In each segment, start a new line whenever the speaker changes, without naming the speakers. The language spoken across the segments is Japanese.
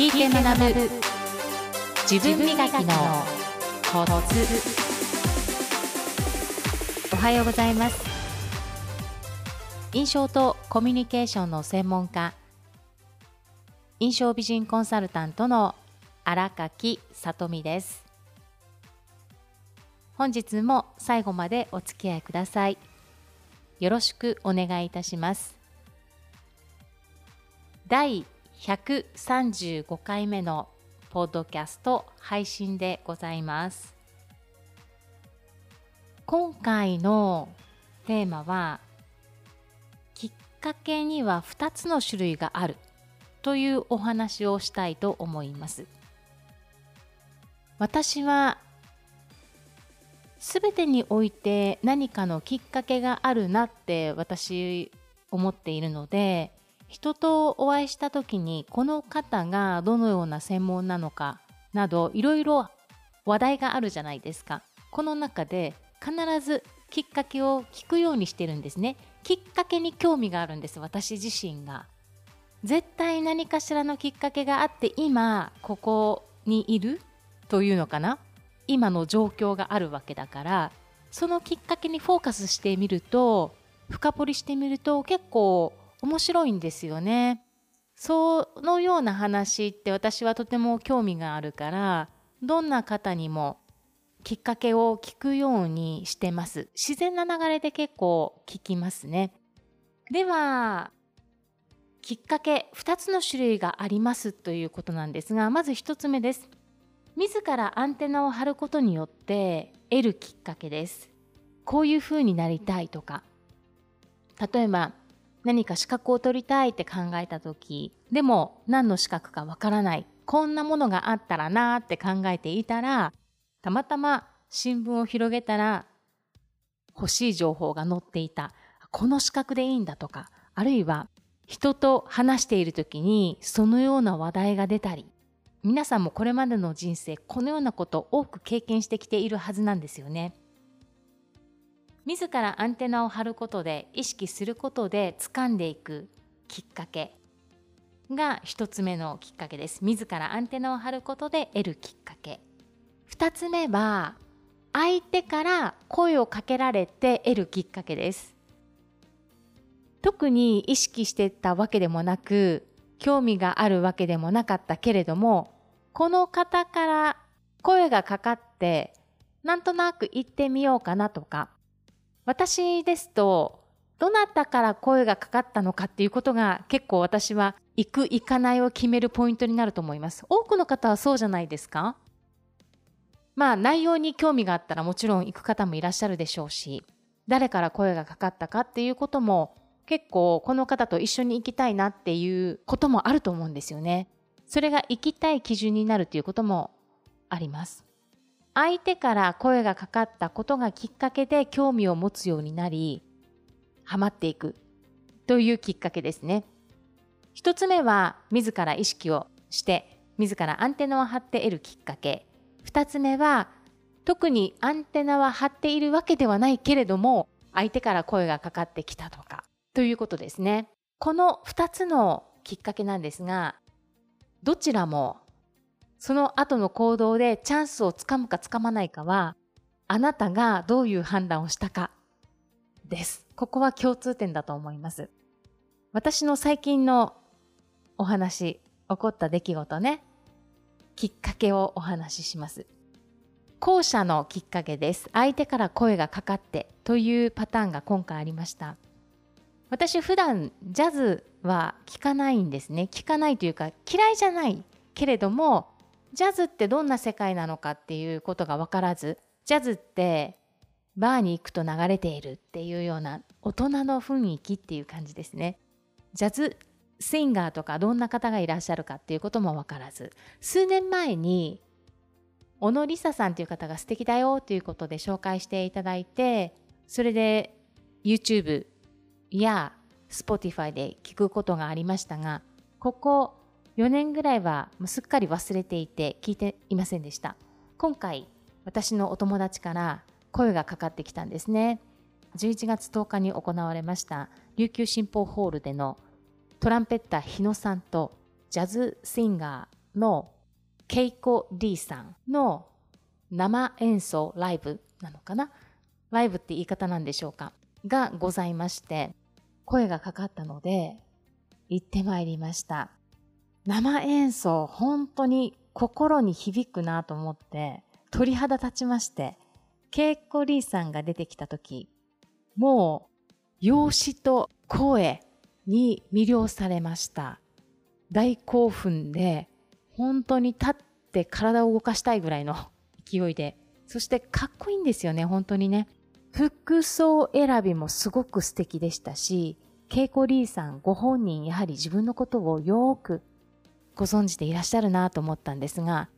聞いて学ぶ。自分磨きのコツ。おはようございます。印象とコミュニケーションの専門家。印象美人コンサルタントの荒垣さとみです。本日も最後までお付き合いください。よろしくお願いいたします。第135回目のポッドキャスト配信でございます。今回のテーマはきっかけには2つの種類があるというお話をしたいと思います。私は全てにおいて何かのきっかけがあるなって私思っているので人とお会いした時にこの方がどのような専門なのかなどいろいろ話題があるじゃないですか。この中で必ずきっかけを聞くようにしてるんですね。きっかけに興味があるんです私自身が。絶対何かしらのきっかけがあって今ここにいるというのかな。今の状況があるわけだからそのきっかけにフォーカスしてみると深掘りしてみると結構面白いんですよね。そのような話って私はとても興味があるからどんな方にもきっかけを聞くようにしてます。自然な流れで結構聞きますね。ではきっかけ2つの種類がありますということなんですがまず1つ目です。自らアンテナを張ることによって得るきっかけです。こういうふうになりたいとか例えば何か資格を取りたいって考えた時でも何の資格かわからないこんなものがあったらなって考えていたらたまたま新聞を広げたら欲しい情報が載っていたこの資格でいいんだとかあるいは人と話している時にそのような話題が出たり皆さんもこれまでの人生このようなことを多く経験してきているはずなんですよね。自らアンテナを張ることで意識することで掴んでいくきっかけが一つ目のきっかけです。自らアンテナを張ることで得るきっかけ。二つ目は相手から声をかけられて得るきっかけです。特に意識してたわけでもなく興味があるわけでもなかったけれどもこの方から声がかかってなんとなく言ってみようかなとか私ですとどなたから声がかかったのかっていうことが結構私は行く行かないを決めるポイントになると思います。多くの方はそうじゃないですか。まあ内容に興味があったらもちろん行く方もいらっしゃるでしょうし誰から声がかかったかっていうことも結構この方と一緒に行きたいなっていうこともあると思うんですよね。それが行きたい基準になるということもあります。相手から声がかかったことがきっかけで興味を持つようになり、ハマっていくというきっかけですね。一つ目は自ら意識をして自らアンテナを張って得るきっかけ。二つ目は特にアンテナは張っているわけではないけれども相手から声がかかってきたとかということですね。この二つのきっかけなんですがどちらもその後の行動でチャンスをつかむかつかまないかは、あなたがどういう判断をしたかです。ここは共通点だと思います。私の最近のお話、起こった出来事ね、きっかけをお話しします。後者のきっかけです。相手から声がかかってというパターンが今回ありました。私普段ジャズは聴かないんですね。聴かないというか嫌いじゃないけれどもジャズってどんな世界なのかっていうことが分からずジャズってバーに行くと流れているっていうような大人の雰囲気っていう感じですね。ジャズシンガーとかどんな方がいらっしゃるかっていうことも分からず数年前に小野梨沙さんという方が素敵だよということで紹介していただいてそれで YouTube や Spotify で聞くことがありましたがここ4年ぐらいはすっかり忘れていて聞いていませんでした。今回私のお友達から声がかかってきたんですね。11月10日に行われました琉球新報ホールでのトランペッター日野さんとジャズシンガーのケイコ・リーさんの生演奏ライブなのかな？ライブって言い方なんでしょうか？がございまして、声がかかったので、行ってまいりました。生演奏、本当に心に響くなと思って、鳥肌立ちまして、ケイコリーさんが出てきた時、もう、容姿と声に魅了されました。大興奮で、本当に立って体を動かしたいぐらいの 勢いで、そしてかっこいいんですよね、本当にね。服装選びもすごく素敵でしたし、ケイコリーさんご本人やはり自分のことをよくご存知でいらっしゃるなと思ったんですが、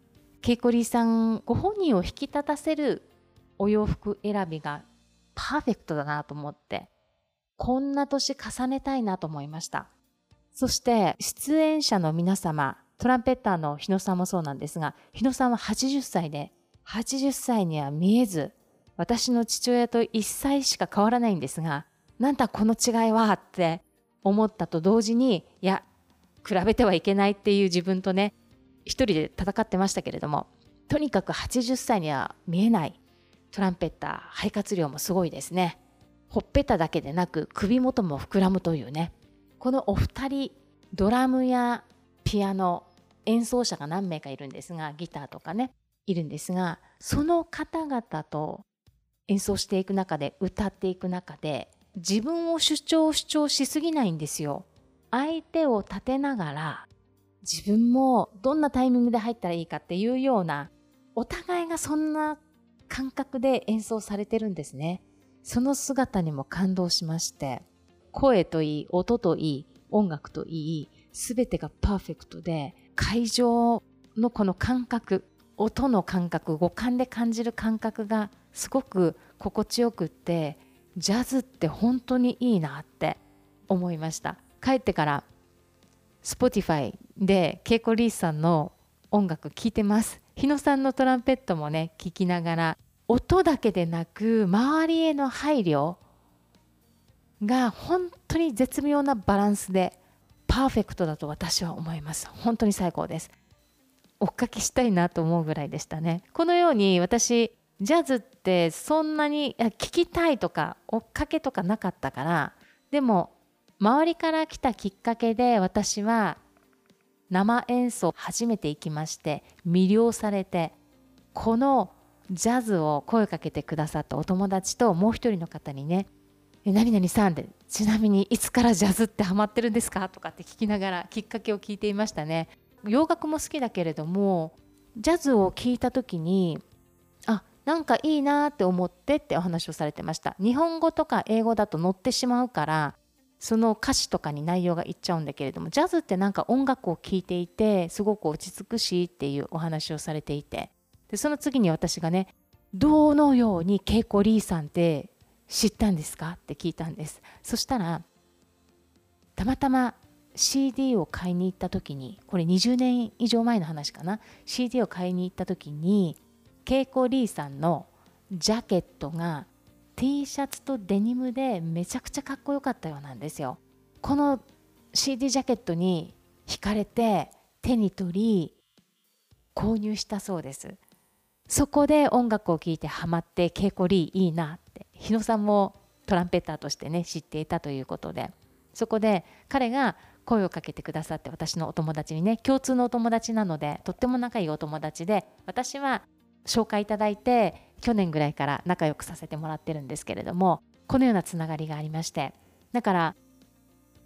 ケイコリーさんご本人を引き立たせるお洋服選びがパーフェクトだなと思って、こんな年重ねたいなと思いました。そして出演者の皆様、トランペッターの日野さんもそうなんですが、日野さんは80歳で、80歳には見えず、私の父親と1歳しか変わらないんですが、なんだこの違いはって思ったと同時に、いや、比べてはいけないっていう自分とね、一人で戦ってましたけれども、とにかく80歳には見えないトランペッター、肺活量もすごいですね。ほっぺただけでなく首元も膨らむというね。このお二人、ドラムやピアノ、演奏者が何名かいるんですが、ギターとかね、いるんですが、その方々と演奏していく中で、歌っていく中で、自分を主張主張しすぎないんですよ。相手を立てながら、自分もどんなタイミングで入ったらいいかっていうような、お互いがそんな感覚で演奏されてるんですね。その姿にも感動しまして、声といい、音といい、音楽といい、すべてがパーフェクトで、会場のこの感覚、音の感覚、五感で感じる感覚がすごく心地よくって、ジャズって本当にいいなって思いました。帰ってから Spotify でケイコリースさんの音楽聴いてます。日野さんのトランペットもね聴きながら音だけでなく周りへの配慮が本当に絶妙なバランスでパーフェクトだと私は思います。本当に最高です。追っかけしたいなと思うぐらいでしたね。このように私ジャズってそんなに聞きたいとか追っかけとかなかったからでも周りから来たきっかけで私は生演奏初めて行きまして魅了されてこのジャズを声かけてくださったお友達ともう一人の方にね「何々さんでちなみにいつからジャズってハマってるんですか?」とかって聞きながらきっかけを聞いていましたね洋楽も好きだけれどもジャズを聞いた時にあなんかいいなって思ってってお話をされてました日本語とか英語だと乗ってしまうからその歌詞とかに内容がいっちゃうんだけれどもジャズってなんか音楽を聴いていてすごく落ち着くしっていうお話をされていて。でその次に私がねどのようにケイコリーさんって知ったんですかって聞いたんです。そしたらたまたま CD を買いに行った時にこれ20年以上前の話かな。CD を買いに行った時にケイコリーさんのジャケットが T シャツとデニムでめちゃくちゃかっこよかったようなんですよ。この CD ジャケットに惹かれて手に取り購入したそうです。そこで音楽を聴いてハマって稽古リーいいなって日野さんもトランペッターとしてね知っていたということでそこで彼が声をかけてくださって私のお友達にね共通のお友達なのでとっても仲いいお友達で私は紹介いただいて去年ぐらいから仲良くさせてもらってるんですけれどもこのようなつながりがありましてだから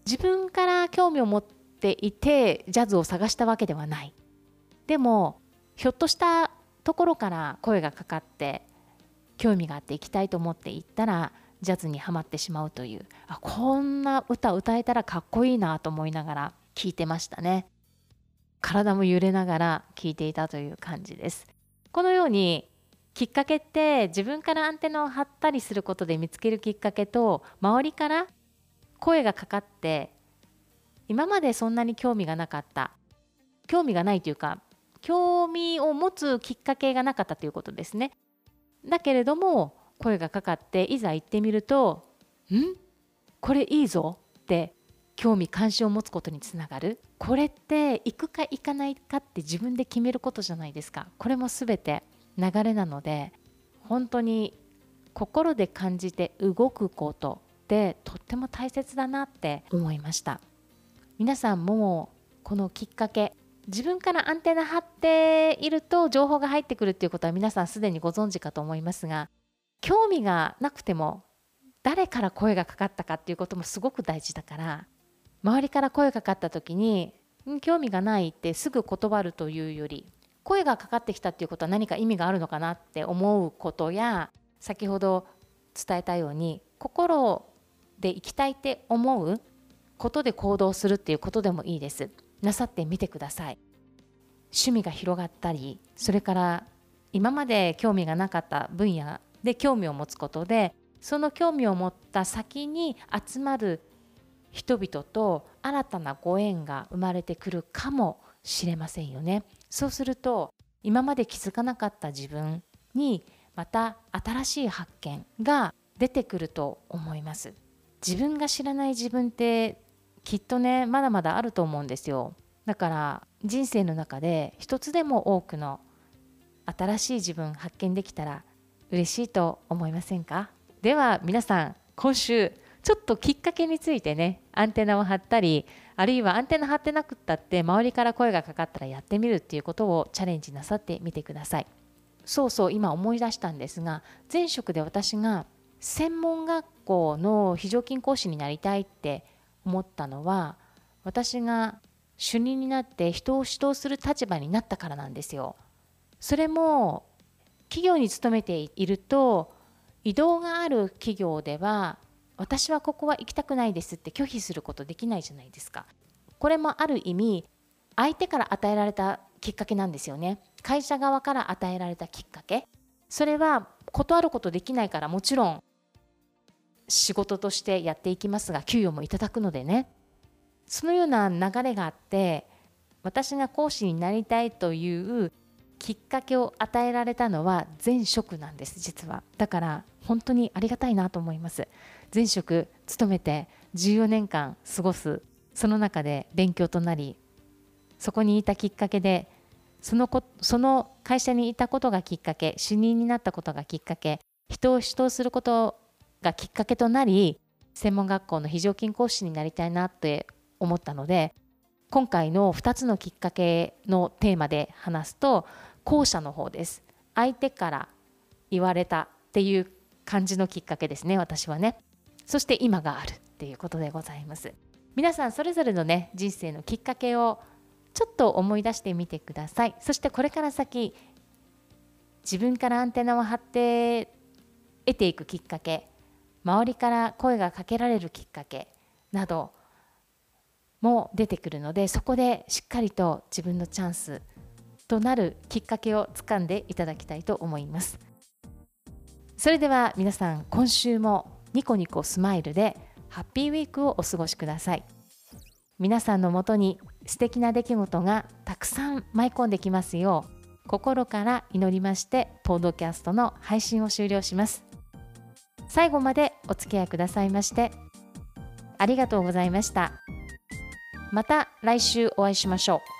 自分から興味を持っていてジャズを探したわけではない。でもひょっとしたところから声がかかって興味があって行きたいと思って行ったらジャズにはまってしまうというあこんな歌歌えたらかっこいいなと思いながら聴いてましたね。体も揺れながら聴いていたという感じです。このようにきっかけって自分からアンテナを張ったりすることで見つけるきっかけと周りから声がかかって今までそんなに興味がなかった。興味がないというか興味を持つきっかけがなかったということですね。だけれども声がかかっていざ行ってみると「ん？これいいぞ」って興味関心を持つことにつながる。これって行くか行かないかって自分で決めることじゃないですか。これも全て流れなので本当に心で感じて動くことってとっても大切だなって思いました。皆さんもこのきっかけ自分からアンテナ張っていると情報が入ってくるっていうことは皆さんすでにご存知かと思いますが興味がなくても誰から声がかかったかっていうこともすごく大事だから周りから声がかかった時に興味がないってすぐ断るというより声がかかってきたっていうことは何か意味があるのかなって思うことや先ほど伝えたように心で生きたいって思うことで行動するっていうことでもいいです。なさってみてください。趣味が広がったりそれから今まで興味がなかった分野で興味を持つことでその興味を持った先に集まる人々と新たなご縁が生まれてくるかもしれませんよね。そうすると今まで気づかなかった自分にまた新しい発見が出てくると思います。自分が知らない自分ってきっとねまだまだあると思うんですよ。だから人生の中で一つでも多くの新しい自分発見できたら嬉しいと思いませんか？では皆さん今週ちょっときっかけについてねアンテナを張ったりあるいはアンテナ張ってなくったって周りから声がかかったらやってみるっていうことをチャレンジなさってみてくださいそうそう今思い出したんですが前職で私が専門学校の非常勤講師になりたいって思ったのは私が主任になって人を指導する立場になったからなんですよ。それも企業に勤めていると移動がある企業では私はここは行きたくないですって拒否することできないじゃないですか。これもある意味相手から与えられたきっかけなんですよね。会社側から与えられたきっかけ。それは断ることできないからもちろん仕事としてやっていきますが給与もいただくのでねそのような流れがあって私が講師になりたいというきっかけを与えられたのは前職なんです実はだから本当にありがたいなと思います前職勤めて14年間過ごす。その中で勉強となりそこにいたきっかけでそのこその会社にいたことがきっかけ主任になったことがきっかけ人を指導することがきっかけとなり専門学校の非常勤講師になりたいなって思ったので今回の2つのきっかけのテーマで話すと後者の方です。相手から言われたっていう感じのきっかけですね私はね。そして今があるっていうことでございます。皆さんそれぞれのね人生のきっかけをちょっと思い出してみてください。そしてこれから先自分からアンテナを張って得ていくきっかけ周りから声がかけられるきっかけなども出てくるのでそこでしっかりと自分のチャンスとなるきっかけをつかんでいただきたいと思います。それでは皆さん今週もニコニコスマイルでハッピーウィークをお過ごしください。皆さんのもとに素敵な出来事がたくさん舞い込んできますよう心から祈りましてポッドキャストの配信を終了します。最後までお付き合いくださいましてありがとうございました。また来週お会いしましょう。